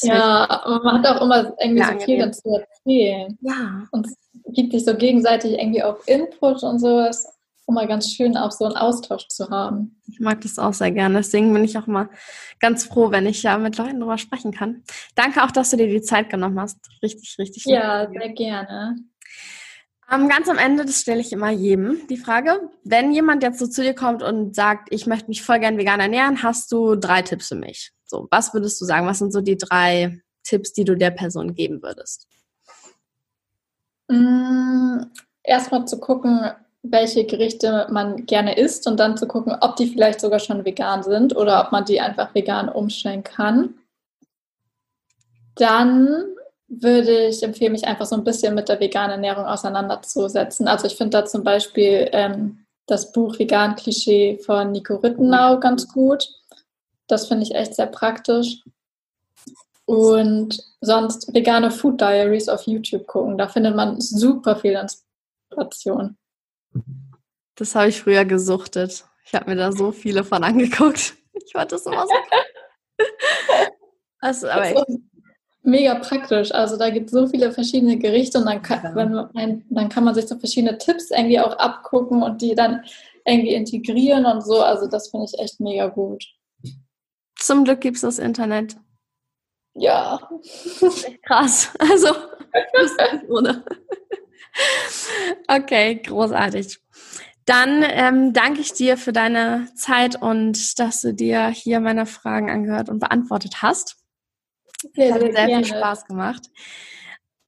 Ja, aber man hat auch immer irgendwie so viel dazu erzählen. Ja. Und es gibt sich so gegenseitig irgendwie auch Input und sowas. Immer ganz schön, auch so einen Austausch zu haben. Ich mag das auch sehr gerne. Deswegen bin ich auch mal ganz froh, wenn ich ja mit Leuten darüber sprechen kann. Danke auch, dass du dir die Zeit genommen hast. Richtig, richtig. Ja, sehr gerne. Um, ganz am Ende, das stelle ich immer jedem die Frage. Wenn jemand jetzt so zu dir kommt und sagt, ich möchte mich voll gern vegan ernähren, hast du drei Tipps für mich? So, was würdest du sagen? Was sind so die drei Tipps, die du der Person geben würdest? Mm, erstmal zu gucken, welche Gerichte man gerne isst und dann zu gucken, ob die vielleicht sogar schon vegan sind oder ob man die einfach vegan umstellen kann. Dann würde ich empfehlen, mich einfach so ein bisschen mit der veganen Ernährung auseinanderzusetzen. Also ich finde da zum Beispiel ähm, das Buch Vegan Klischee von Nico Rittenau ganz gut. Das finde ich echt sehr praktisch. Und sonst vegane Food Diaries auf YouTube gucken. Da findet man super viel Inspiration. Das habe ich früher gesuchtet. Ich habe mir da so viele von angeguckt. Ich fand das immer so. also, aber echt mega praktisch. Also da gibt es so viele verschiedene Gerichte und dann kann, man, dann kann man sich so verschiedene Tipps irgendwie auch abgucken und die dann irgendwie integrieren und so. Also das finde ich echt mega gut. Zum Glück gibt es das Internet. Ja. Krass. Also, ohne. Okay, großartig. Dann ähm, danke ich dir für deine Zeit und dass du dir hier meine Fragen angehört und beantwortet hast. Sehr, hat sehr, sehr viel Spaß gemacht.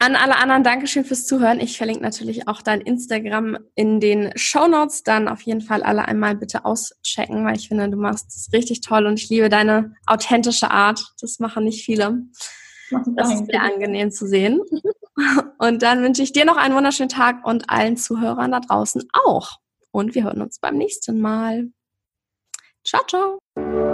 An alle anderen Dankeschön fürs Zuhören. Ich verlinke natürlich auch dein Instagram in den Show Notes. Dann auf jeden Fall alle einmal bitte auschecken, weil ich finde, du machst es richtig toll und ich liebe deine authentische Art. Das machen nicht viele. Das ist sehr angenehm zu sehen. Und dann wünsche ich dir noch einen wunderschönen Tag und allen Zuhörern da draußen auch. Und wir hören uns beim nächsten Mal. Ciao, ciao.